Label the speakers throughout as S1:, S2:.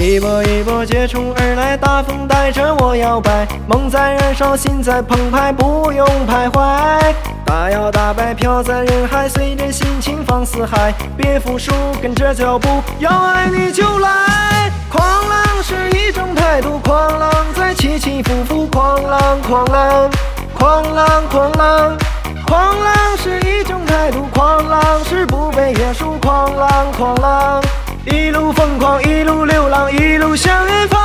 S1: 一波一波接踵而来，大风带着我摇摆，梦在燃烧，心在澎湃，不用徘徊。大摇大摆飘在人海，随着心情放肆嗨，别服输，跟着脚步，要爱你就来。狂浪是一种态度，狂浪在起起伏伏，狂浪狂浪，狂浪狂浪，狂浪是一种态度，狂浪是不被约束，狂浪狂浪。一路疯狂，一路流浪，一路向远方。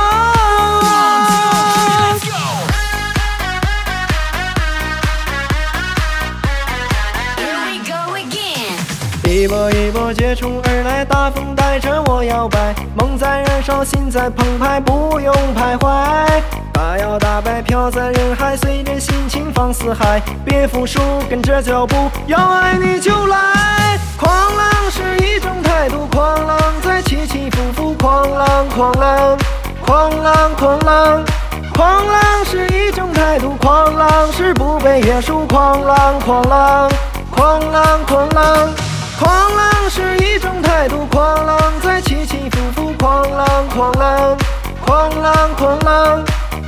S1: 一波一波接踵而来，大风带着我摇摆，梦在燃烧，心在澎湃，不用徘徊。大摇大摆飘在人海，随着心情放四海，别服输，跟着脚步，要爱你就来。狂浪是一种态度，狂浪，狂浪狂浪，狂浪狂浪，是一种态度，狂浪是不被约束，狂浪狂浪，狂浪狂浪，狂浪是一种态度，狂浪在起起伏伏，狂浪狂浪，狂浪狂浪，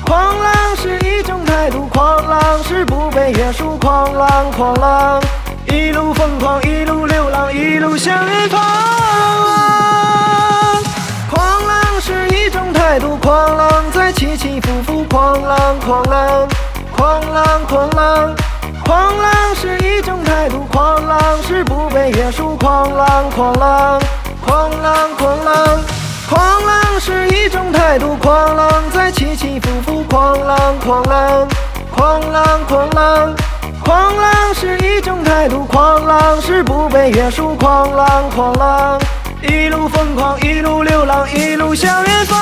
S1: 狂浪是一种态度，狂浪是不被约束，狂浪狂浪。一路疯狂，一路流浪，一路向远方。狂浪在起起伏伏，狂浪狂浪，狂浪狂浪，狂浪是一种态度，狂浪是不被约束，狂浪狂浪，狂浪狂浪，狂浪是一种态度，狂浪在起起伏伏，狂浪狂浪，狂浪狂浪。狂浪是一种态度，狂浪是不被约束，狂浪狂浪，一路疯狂，一路流浪，一路向远方。